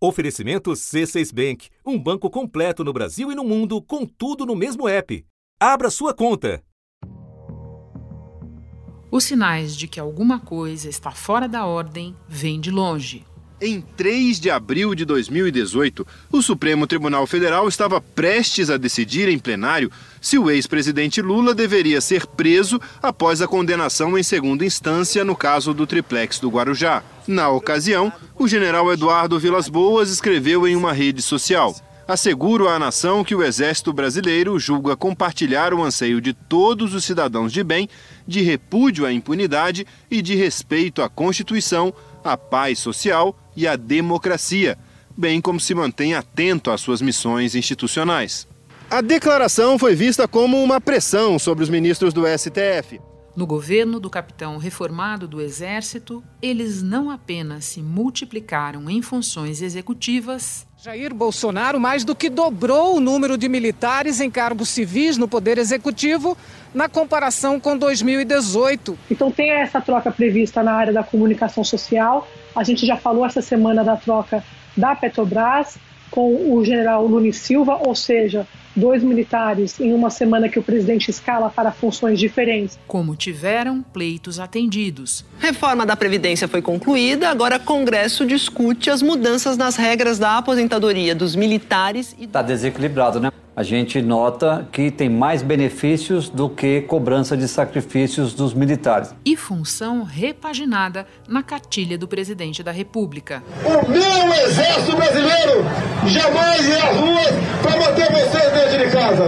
Oferecimento C6 Bank, um banco completo no Brasil e no mundo, com tudo no mesmo app. Abra sua conta. Os sinais de que alguma coisa está fora da ordem vêm de longe. Em 3 de abril de 2018, o Supremo Tribunal Federal estava prestes a decidir em plenário se o ex-presidente Lula deveria ser preso após a condenação em segunda instância no caso do triplex do Guarujá. Na ocasião, o general Eduardo Vilas Boas escreveu em uma rede social: Asseguro à nação que o Exército Brasileiro julga compartilhar o anseio de todos os cidadãos de bem de repúdio à impunidade e de respeito à Constituição, à paz social e à democracia, bem como se mantém atento às suas missões institucionais. A declaração foi vista como uma pressão sobre os ministros do STF. No governo do capitão reformado do Exército, eles não apenas se multiplicaram em funções executivas. Jair Bolsonaro mais do que dobrou o número de militares em cargos civis no Poder Executivo na comparação com 2018. Então tem essa troca prevista na área da comunicação social, a gente já falou essa semana da troca da Petrobras com o general Luni Silva, ou seja, dois militares em uma semana que o presidente escala para funções diferentes. Como tiveram pleitos atendidos. Reforma da Previdência foi concluída, agora Congresso discute as mudanças nas regras da aposentadoria dos militares. Está desequilibrado, né? a gente nota que tem mais benefícios do que cobrança de sacrifícios dos militares. E função repaginada na cartilha do presidente da República. O meu exército brasileiro jamais irá às ruas para manter vocês dentro de casa.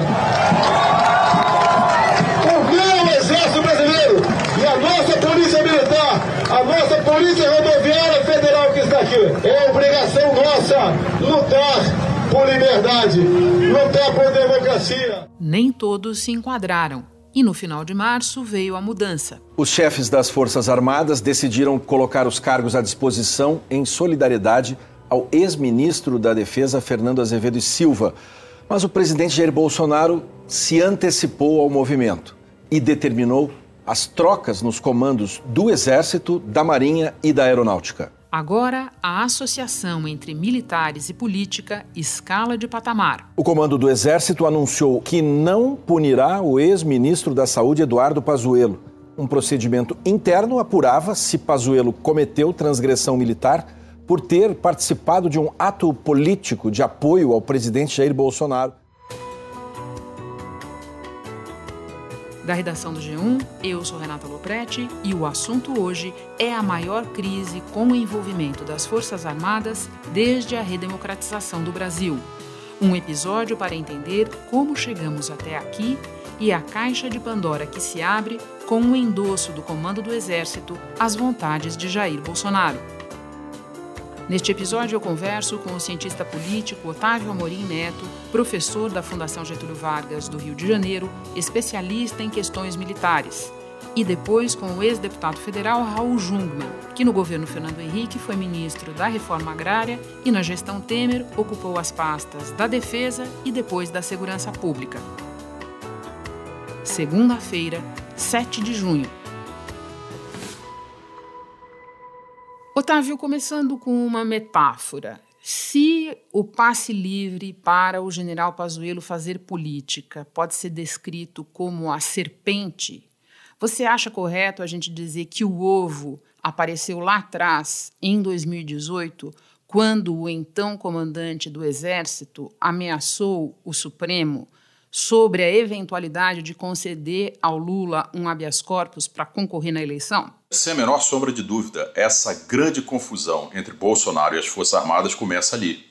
O meu exército brasileiro e a nossa polícia militar, a nossa polícia rodoviária federal que está aqui, é obrigação nossa lutar por liberdade, lutar por democracia. Nem todos se enquadraram. E no final de março veio a mudança. Os chefes das Forças Armadas decidiram colocar os cargos à disposição em solidariedade ao ex-ministro da Defesa, Fernando Azevedo e Silva. Mas o presidente Jair Bolsonaro se antecipou ao movimento e determinou as trocas nos comandos do Exército, da Marinha e da Aeronáutica. Agora, a associação entre militares e política escala de patamar. O comando do Exército anunciou que não punirá o ex-ministro da Saúde, Eduardo Pazuello. Um procedimento interno apurava se Pazuello cometeu transgressão militar por ter participado de um ato político de apoio ao presidente Jair Bolsonaro. Da redação do G1, eu sou Renata Loprete e o assunto hoje é a maior crise com o envolvimento das Forças Armadas desde a redemocratização do Brasil. Um episódio para entender como chegamos até aqui e a caixa de Pandora que se abre com o endosso do comando do Exército às vontades de Jair Bolsonaro. Neste episódio, eu converso com o cientista político Otávio Amorim Neto, professor da Fundação Getúlio Vargas do Rio de Janeiro, especialista em questões militares. E depois com o ex-deputado federal Raul Jungmann, que no governo Fernando Henrique foi ministro da Reforma Agrária e na gestão Temer ocupou as pastas da Defesa e depois da Segurança Pública. Segunda-feira, 7 de junho. Otávio, começando com uma metáfora. Se o passe livre para o general Pazuello fazer política pode ser descrito como a serpente, você acha correto a gente dizer que o ovo apareceu lá atrás, em 2018, quando o então comandante do Exército ameaçou o Supremo sobre a eventualidade de conceder ao Lula um habeas corpus para concorrer na eleição? Sem a menor sombra de dúvida, essa grande confusão entre Bolsonaro e as Forças Armadas começa ali.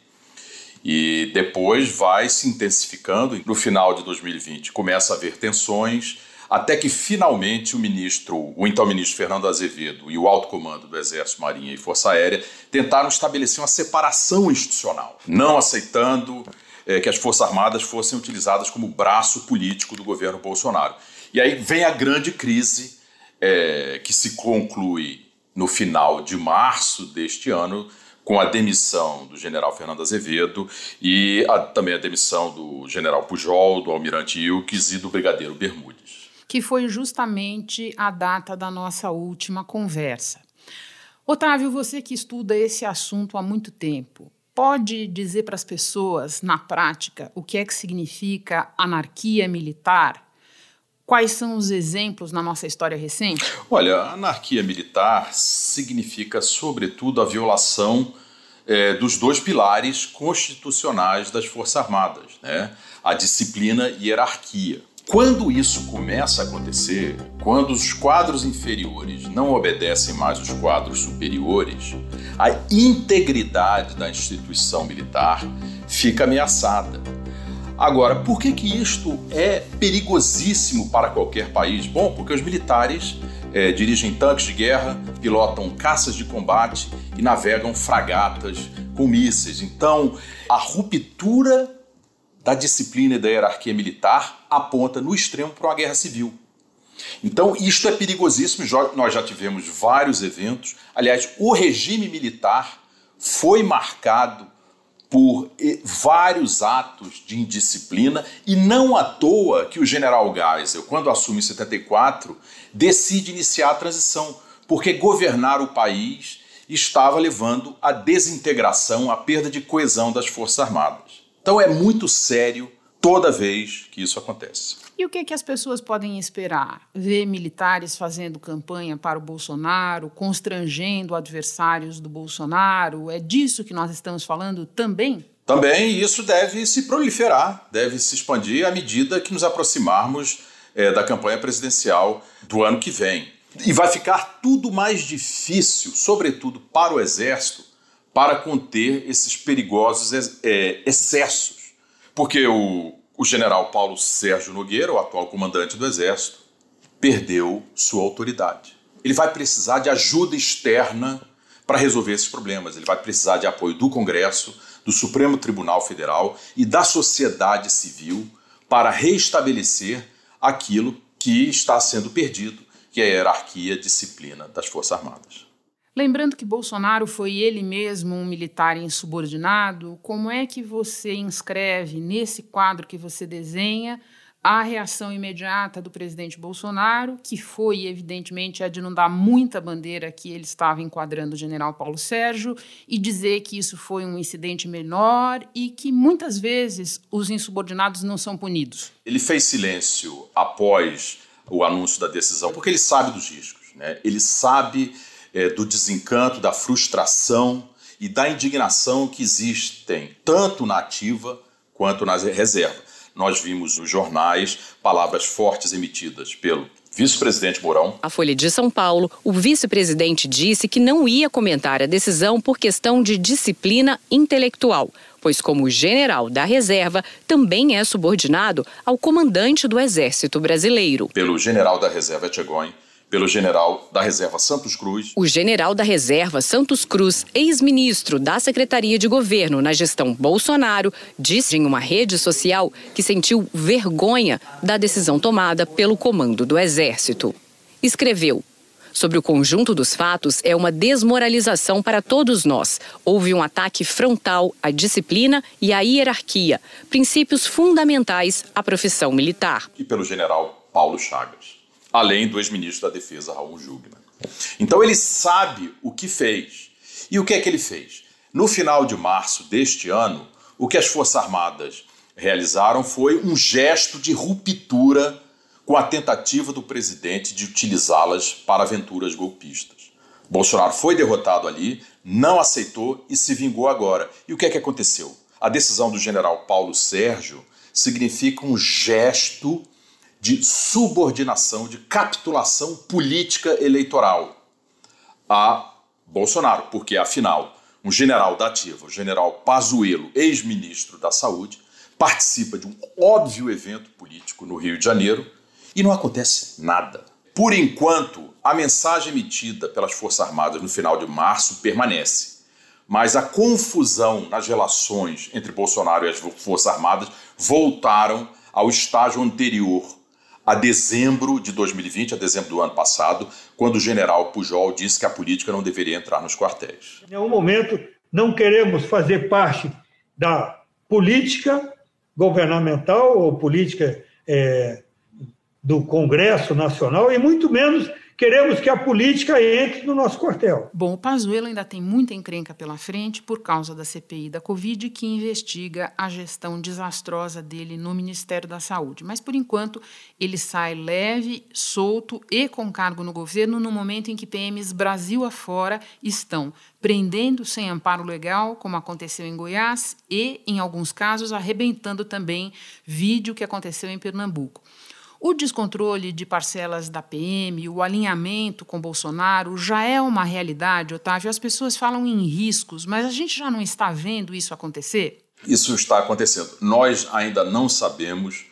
E depois vai se intensificando. No final de 2020 começa a haver tensões, até que finalmente o ministro, o então ministro Fernando Azevedo e o alto comando do Exército, Marinha e Força Aérea tentaram estabelecer uma separação institucional, não aceitando é, que as Forças Armadas fossem utilizadas como braço político do governo Bolsonaro. E aí vem a grande crise é, que se conclui no final de março deste ano com a demissão do general Fernando Azevedo e a, também a demissão do general Pujol, do almirante Ilques e do brigadeiro Bermudes. Que foi justamente a data da nossa última conversa. Otávio, você que estuda esse assunto há muito tempo, pode dizer para as pessoas, na prática, o que é que significa anarquia militar? Quais são os exemplos na nossa história recente? Olha, a anarquia militar significa, sobretudo, a violação é, dos dois pilares constitucionais das Forças Armadas, né? a disciplina e hierarquia. Quando isso começa a acontecer, quando os quadros inferiores não obedecem mais os quadros superiores, a integridade da instituição militar fica ameaçada. Agora, por que, que isto é perigosíssimo para qualquer país? Bom, porque os militares é, dirigem tanques de guerra, pilotam caças de combate e navegam fragatas com mísseis. Então, a ruptura da disciplina e da hierarquia militar aponta no extremo para uma guerra civil. Então, isto é perigosíssimo. Nós já tivemos vários eventos. Aliás, o regime militar foi marcado por vários atos de indisciplina e não à toa que o general Geisel, quando assume em 74, decide iniciar a transição, porque governar o país estava levando à desintegração, à perda de coesão das Forças Armadas. Então é muito sério toda vez que isso acontece. E o que, que as pessoas podem esperar? Ver militares fazendo campanha para o Bolsonaro, constrangendo adversários do Bolsonaro? É disso que nós estamos falando também? Também isso deve se proliferar, deve se expandir à medida que nos aproximarmos é, da campanha presidencial do ano que vem. E vai ficar tudo mais difícil, sobretudo para o Exército, para conter esses perigosos é, excessos. Porque o, o general Paulo Sérgio Nogueira, o atual comandante do Exército, perdeu sua autoridade. Ele vai precisar de ajuda externa para resolver esses problemas. Ele vai precisar de apoio do Congresso, do Supremo Tribunal Federal e da sociedade civil para restabelecer aquilo que está sendo perdido, que é a hierarquia e disciplina das Forças Armadas. Lembrando que Bolsonaro foi ele mesmo um militar insubordinado, como é que você inscreve nesse quadro que você desenha a reação imediata do presidente Bolsonaro, que foi, evidentemente, a de não dar muita bandeira que ele estava enquadrando o general Paulo Sérgio e dizer que isso foi um incidente menor e que muitas vezes os insubordinados não são punidos? Ele fez silêncio após o anúncio da decisão, porque ele sabe dos riscos, né? ele sabe é, do desencanto, da frustração e da indignação que existem tanto na ativa quanto na reserva. Nós vimos nos jornais palavras fortes emitidas pelo vice-presidente Mourão. A Folha de São Paulo, o vice-presidente disse que não ia comentar a decisão por questão de disciplina intelectual, pois, como general da reserva, também é subordinado ao comandante do Exército Brasileiro. Pelo general da reserva Etchegoin, pelo general da Reserva Santos Cruz. O general da Reserva Santos Cruz, ex-ministro da Secretaria de Governo na gestão Bolsonaro, disse em uma rede social que sentiu vergonha da decisão tomada pelo comando do Exército. Escreveu: Sobre o conjunto dos fatos, é uma desmoralização para todos nós. Houve um ataque frontal à disciplina e à hierarquia, princípios fundamentais à profissão militar. E pelo general Paulo Chagas além do ex-ministro da Defesa, Raul Jugman. Então ele sabe o que fez. E o que é que ele fez? No final de março deste ano, o que as Forças Armadas realizaram foi um gesto de ruptura com a tentativa do presidente de utilizá-las para aventuras golpistas. Bolsonaro foi derrotado ali, não aceitou e se vingou agora. E o que é que aconteceu? A decisão do general Paulo Sérgio significa um gesto de subordinação, de capitulação política eleitoral a Bolsonaro, porque afinal, um general da ativa, o general Pazuello, ex-ministro da Saúde, participa de um óbvio evento político no Rio de Janeiro e não acontece nada. Por enquanto, a mensagem emitida pelas Forças Armadas no final de março permanece, mas a confusão nas relações entre Bolsonaro e as Forças Armadas voltaram ao estágio anterior a dezembro de 2020, a dezembro do ano passado, quando o general Pujol disse que a política não deveria entrar nos quartéis. Em nenhum momento não queremos fazer parte da política governamental ou política é, do Congresso Nacional e muito menos queremos que a política entre no nosso quartel. Bom, o Pazuello ainda tem muita encrenca pela frente por causa da CPI da Covid que investiga a gestão desastrosa dele no Ministério da Saúde. Mas por enquanto ele sai leve, solto e com cargo no governo no momento em que PMs Brasil afora estão prendendo sem amparo legal, como aconteceu em Goiás, e em alguns casos arrebentando também vídeo que aconteceu em Pernambuco. O descontrole de parcelas da PM, o alinhamento com Bolsonaro já é uma realidade, Otávio. As pessoas falam em riscos, mas a gente já não está vendo isso acontecer? Isso está acontecendo. Nós ainda não sabemos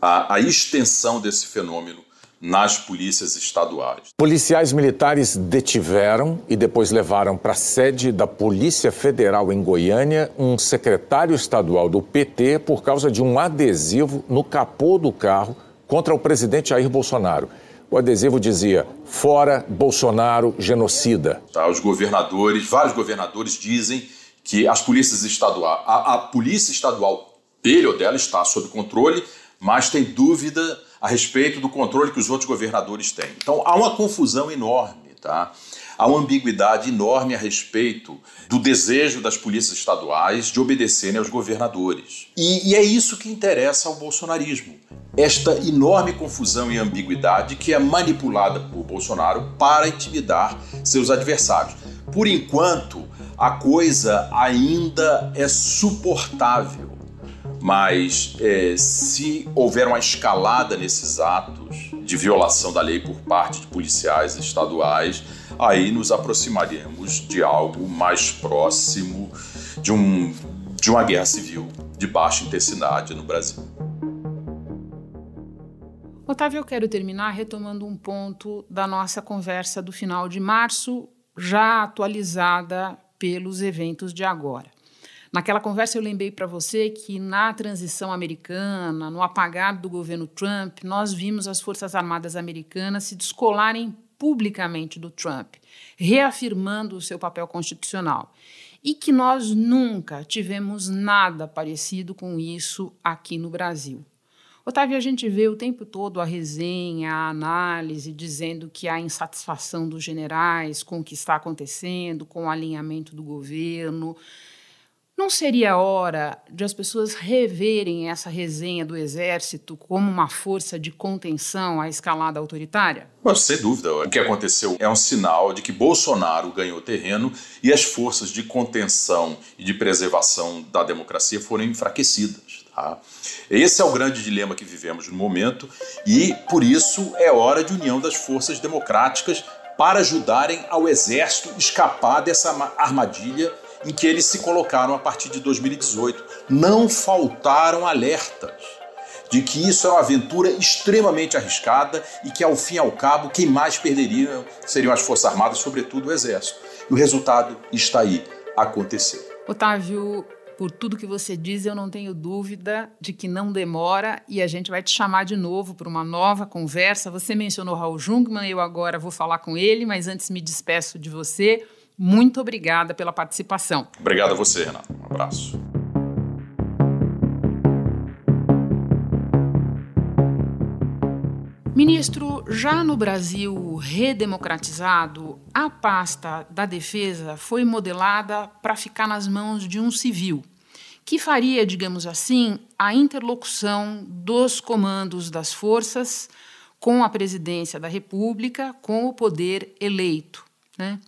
a, a extensão desse fenômeno nas polícias estaduais. Policiais militares detiveram e depois levaram para a sede da Polícia Federal em Goiânia um secretário estadual do PT por causa de um adesivo no capô do carro contra o presidente Jair Bolsonaro. O adesivo dizia: fora Bolsonaro, genocida. Tá, os governadores, vários governadores dizem que as polícias estaduais, a, a polícia estadual dele ou dela está sob controle, mas tem dúvida a respeito do controle que os outros governadores têm. Então há uma confusão enorme, tá? Há uma ambiguidade enorme a respeito do desejo das polícias estaduais de obedecerem aos governadores. E, e é isso que interessa ao bolsonarismo. Esta enorme confusão e ambiguidade que é manipulada por Bolsonaro para intimidar seus adversários. Por enquanto, a coisa ainda é suportável, mas é, se houver uma escalada nesses atos de violação da lei por parte de policiais estaduais, aí nos aproximaremos de algo mais próximo de, um, de uma guerra civil de baixa intensidade no Brasil. Otávio, eu quero terminar retomando um ponto da nossa conversa do final de março, já atualizada pelos eventos de agora. Naquela conversa eu lembrei para você que na transição americana, no apagar do governo Trump, nós vimos as Forças Armadas americanas se descolarem publicamente do Trump, reafirmando o seu papel constitucional. E que nós nunca tivemos nada parecido com isso aqui no Brasil. Otávio, a gente vê o tempo todo a resenha, a análise, dizendo que há insatisfação dos generais com o que está acontecendo, com o alinhamento do governo. Não seria hora de as pessoas reverem essa resenha do Exército como uma força de contenção à escalada autoritária? Mas, sem dúvida. O que aconteceu é um sinal de que Bolsonaro ganhou terreno e as forças de contenção e de preservação da democracia foram enfraquecidas. Tá? Esse é o grande dilema que vivemos no momento e, por isso, é hora de união das forças democráticas para ajudarem ao Exército escapar dessa armadilha em que eles se colocaram a partir de 2018. Não faltaram alertas de que isso é uma aventura extremamente arriscada e que, ao fim e ao cabo, quem mais perderia seriam as Forças Armadas, sobretudo o Exército. E o resultado está aí, aconteceu. Otávio, por tudo que você diz, eu não tenho dúvida de que não demora e a gente vai te chamar de novo para uma nova conversa. Você mencionou Raul Jungmann, eu agora vou falar com ele, mas antes me despeço de você. Muito obrigada pela participação. Obrigado a você, Renato. Um abraço. Ministro, já no Brasil redemocratizado, a pasta da defesa foi modelada para ficar nas mãos de um civil, que faria, digamos assim, a interlocução dos comandos das forças com a presidência da República, com o poder eleito. Né?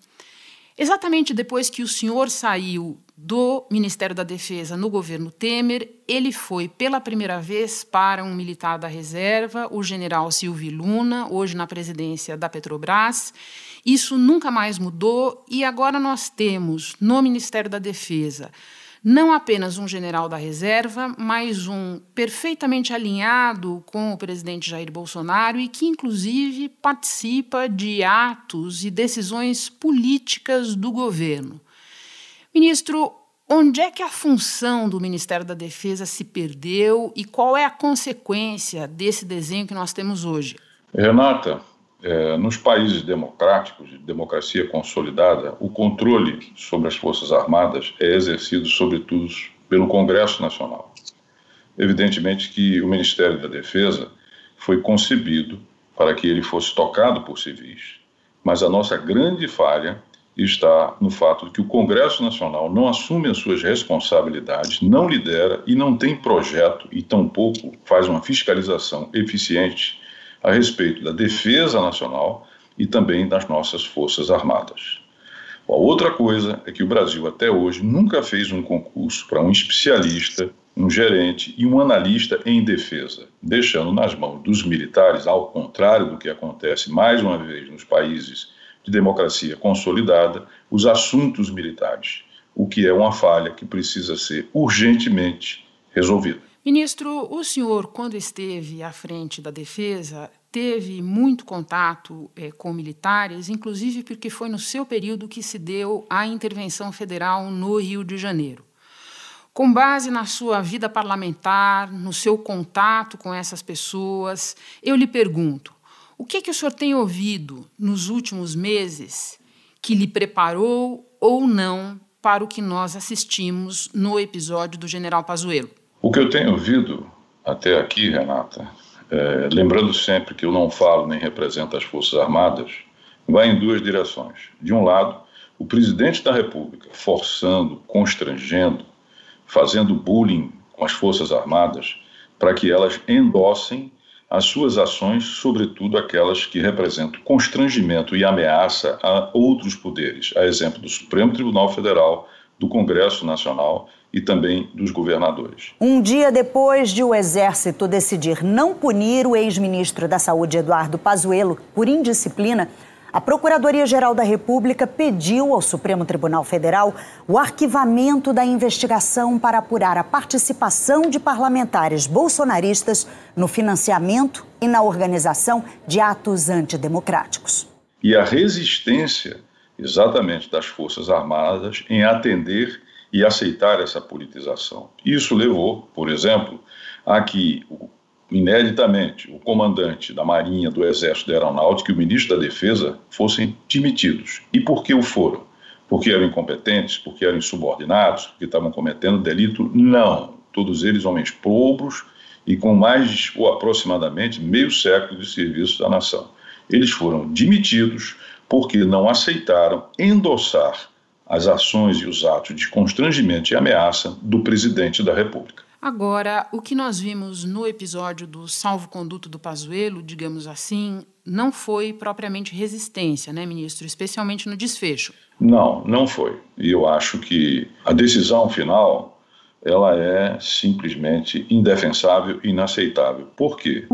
Exatamente depois que o senhor saiu do Ministério da Defesa no governo Temer, ele foi pela primeira vez para um militar da reserva, o general Silvio Luna, hoje na presidência da Petrobras. Isso nunca mais mudou e agora nós temos no Ministério da Defesa não apenas um general da reserva, mas um perfeitamente alinhado com o presidente Jair Bolsonaro e que, inclusive, participa de atos e decisões políticas do governo. Ministro, onde é que a função do Ministério da Defesa se perdeu e qual é a consequência desse desenho que nós temos hoje? Renata, é, nos países democráticos, de democracia consolidada, o controle sobre as Forças Armadas é exercido, sobretudo, pelo Congresso Nacional. Evidentemente que o Ministério da Defesa foi concebido para que ele fosse tocado por civis. Mas a nossa grande falha está no fato de que o Congresso Nacional não assume as suas responsabilidades, não lidera e não tem projeto e tampouco faz uma fiscalização eficiente a respeito da defesa nacional e também das nossas Forças Armadas. A outra coisa é que o Brasil até hoje nunca fez um concurso para um especialista, um gerente e um analista em defesa, deixando nas mãos dos militares, ao contrário do que acontece mais uma vez nos países de democracia consolidada, os assuntos militares, o que é uma falha que precisa ser urgentemente resolvida. Ministro, o senhor, quando esteve à frente da defesa, teve muito contato é, com militares, inclusive porque foi no seu período que se deu a intervenção federal no Rio de Janeiro. Com base na sua vida parlamentar, no seu contato com essas pessoas, eu lhe pergunto: o que, que o senhor tem ouvido nos últimos meses que lhe preparou ou não para o que nós assistimos no episódio do General Pazuello? O que eu tenho ouvido até aqui, Renata, é, lembrando sempre que eu não falo nem represento as Forças Armadas, vai em duas direções. De um lado, o presidente da República forçando, constrangendo, fazendo bullying com as Forças Armadas para que elas endossem as suas ações, sobretudo aquelas que representam constrangimento e ameaça a outros poderes, a exemplo do Supremo Tribunal Federal, do Congresso Nacional e também dos governadores. Um dia depois de o Exército decidir não punir o ex-ministro da Saúde, Eduardo Pazuello, por indisciplina, a Procuradoria-Geral da República pediu ao Supremo Tribunal Federal o arquivamento da investigação para apurar a participação de parlamentares bolsonaristas no financiamento e na organização de atos antidemocráticos. E a resistência, exatamente, das Forças Armadas em atender e aceitar essa politização. Isso levou, por exemplo, a que, ineditamente, o comandante da Marinha, do Exército da Aeronáutica e o ministro da Defesa fossem demitidos. E por que o foram? Porque eram incompetentes, porque eram insubordinados, porque estavam cometendo delito? Não. Todos eles homens pobres e com mais ou aproximadamente meio século de serviço da nação. Eles foram demitidos porque não aceitaram endossar as ações e os atos de constrangimento e ameaça do presidente da República. Agora, o que nós vimos no episódio do salvo-conduto do Pazuello, digamos assim, não foi propriamente resistência, né, ministro? Especialmente no desfecho. Não, não foi. E eu acho que a decisão final ela é simplesmente indefensável e inaceitável. Por quê?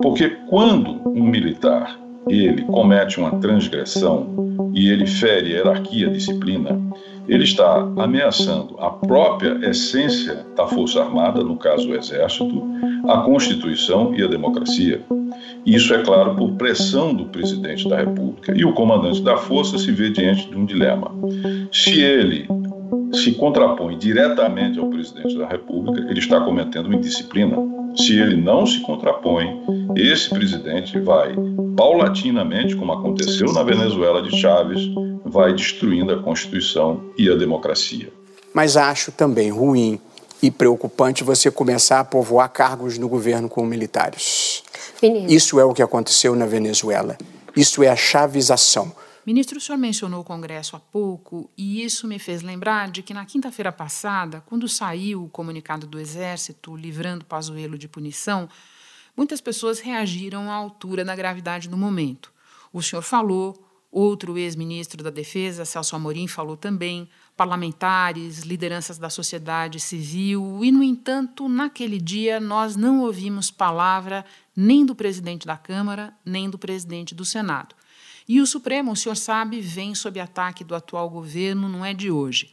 Porque quando um militar ele comete uma transgressão e ele fere a hierarquia, a disciplina, ele está ameaçando a própria essência da Força Armada, no caso o Exército, a Constituição e a democracia. Isso é claro por pressão do presidente da República. E o comandante da Força se vê diante de um dilema. Se ele se contrapõe diretamente ao presidente da República, ele está cometendo uma indisciplina. Se ele não se contrapõe, esse presidente vai, paulatinamente, como aconteceu na Venezuela de Chávez, vai destruindo a Constituição e a democracia. Mas acho também ruim e preocupante você começar a povoar cargos no governo com militares. Menino. Isso é o que aconteceu na Venezuela. Isso é a chavização. Ministro, o senhor mencionou o Congresso há pouco e isso me fez lembrar de que na quinta-feira passada, quando saiu o comunicado do Exército livrando Pazuello de punição, muitas pessoas reagiram à altura da gravidade do momento. O senhor falou, outro ex-ministro da Defesa, Celso Amorim, falou também, parlamentares, lideranças da sociedade civil, e, no entanto, naquele dia nós não ouvimos palavra nem do presidente da Câmara, nem do presidente do Senado. E o Supremo, o senhor sabe, vem sob ataque do atual governo, não é de hoje.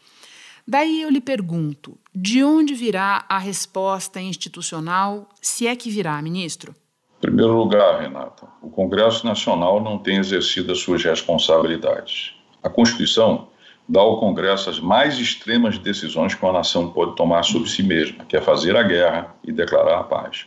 Daí eu lhe pergunto: de onde virá a resposta institucional, se é que virá, ministro? Em primeiro lugar, Renata, o Congresso Nacional não tem exercido as suas responsabilidades. A Constituição dá ao Congresso as mais extremas decisões que uma nação pode tomar sobre si mesma, que é fazer a guerra e declarar a paz.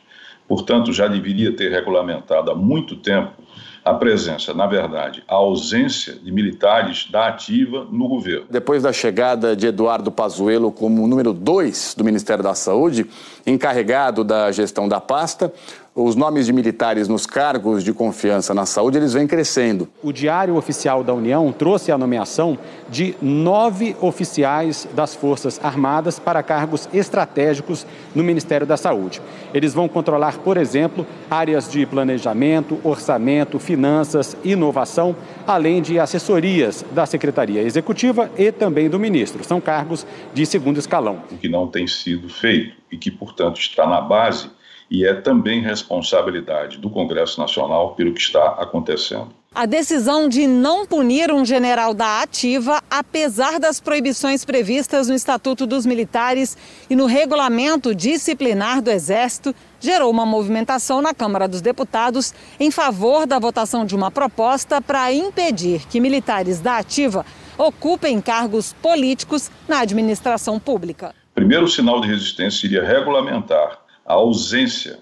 Portanto, já deveria ter regulamentado há muito tempo a presença, na verdade, a ausência de militares da ativa no governo. Depois da chegada de Eduardo Pazuello como número dois do Ministério da Saúde, encarregado da gestão da pasta, os nomes de militares nos cargos de confiança na saúde, eles vêm crescendo. O Diário Oficial da União trouxe a nomeação de nove oficiais das Forças Armadas para cargos estratégicos no Ministério da Saúde. Eles vão controlar, por exemplo, áreas de planejamento, orçamento, finanças, inovação, além de assessorias da Secretaria Executiva e também do ministro. São cargos de segundo escalão. O que não tem sido feito e que, portanto, está na base e é também responsabilidade do Congresso Nacional pelo que está acontecendo. A decisão de não punir um general da ativa, apesar das proibições previstas no Estatuto dos Militares e no regulamento disciplinar do Exército, gerou uma movimentação na Câmara dos Deputados em favor da votação de uma proposta para impedir que militares da ativa ocupem cargos políticos na administração pública. Primeiro sinal de resistência seria regulamentar a ausência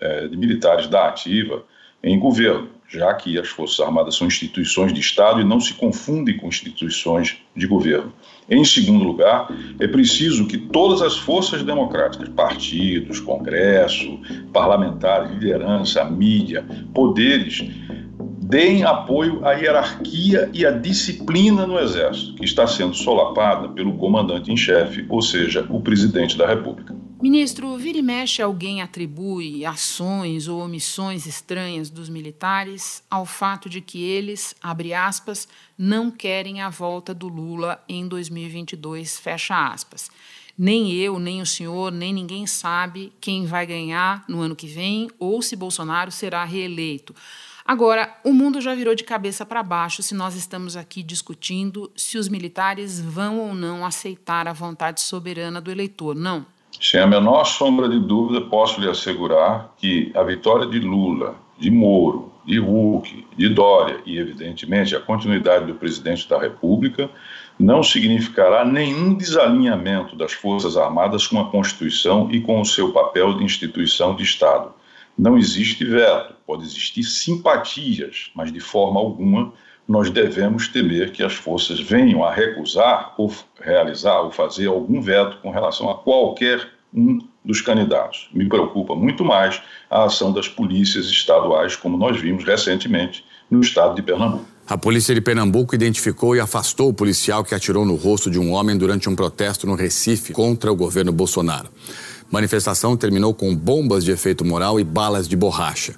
é, de militares da ativa em governo, já que as Forças Armadas são instituições de Estado e não se confundem com instituições de governo. Em segundo lugar, é preciso que todas as forças democráticas, partidos, Congresso, parlamentares, liderança, mídia, poderes, deem apoio à hierarquia e à disciplina no Exército, que está sendo solapada pelo comandante em chefe, ou seja, o presidente da República. Ministro, vira e mexe alguém atribui ações ou omissões estranhas dos militares ao fato de que eles, abre aspas, não querem a volta do Lula em 2022, fecha aspas. Nem eu, nem o senhor, nem ninguém sabe quem vai ganhar no ano que vem ou se Bolsonaro será reeleito. Agora, o mundo já virou de cabeça para baixo se nós estamos aqui discutindo se os militares vão ou não aceitar a vontade soberana do eleitor, não? Sem a menor sombra de dúvida, posso lhe assegurar que a vitória de Lula, de Moro, de Huck, de Dória e, evidentemente, a continuidade do presidente da República não significará nenhum desalinhamento das Forças Armadas com a Constituição e com o seu papel de instituição de Estado. Não existe veto, pode existir simpatias, mas de forma alguma nós devemos temer que as forças venham a recusar ou realizar ou fazer algum veto com relação a qualquer um dos candidatos. Me preocupa muito mais a ação das polícias estaduais, como nós vimos recentemente no estado de Pernambuco. A polícia de Pernambuco identificou e afastou o policial que atirou no rosto de um homem durante um protesto no Recife contra o governo Bolsonaro. Manifestação terminou com bombas de efeito moral e balas de borracha.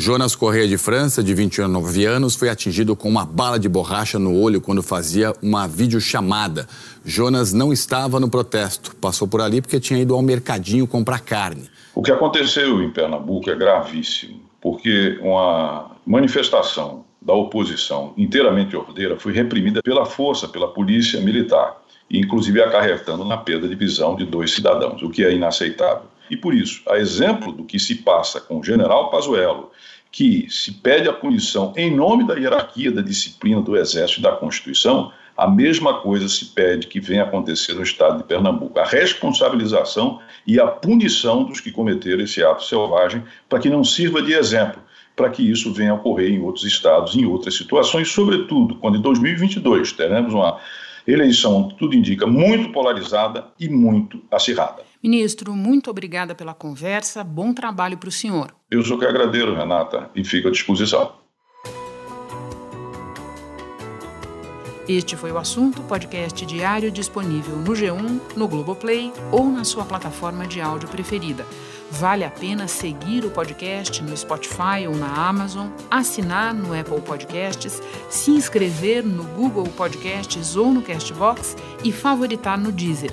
Jonas Correia de França, de 29 anos, foi atingido com uma bala de borracha no olho quando fazia uma videochamada. Jonas não estava no protesto, passou por ali porque tinha ido ao mercadinho comprar carne. O que aconteceu em Pernambuco é gravíssimo, porque uma manifestação da oposição inteiramente ordeira foi reprimida pela força, pela polícia militar, inclusive acarretando na perda de visão de dois cidadãos, o que é inaceitável. E por isso, a exemplo do que se passa com o general Pazuello, que se pede a punição em nome da hierarquia, da disciplina do Exército e da Constituição, a mesma coisa se pede que venha acontecer no estado de Pernambuco. A responsabilização e a punição dos que cometeram esse ato selvagem, para que não sirva de exemplo, para que isso venha a ocorrer em outros estados, em outras situações, sobretudo quando em 2022 teremos uma eleição, tudo indica, muito polarizada e muito acirrada. Ministro, muito obrigada pela conversa. Bom trabalho para o senhor. Eu sou que agradeço, Renata, e fico à disposição. Este foi o assunto, podcast diário disponível no G1, no Globoplay ou na sua plataforma de áudio preferida. Vale a pena seguir o podcast no Spotify ou na Amazon, assinar no Apple Podcasts, se inscrever no Google Podcasts ou no Castbox e favoritar no Deezer.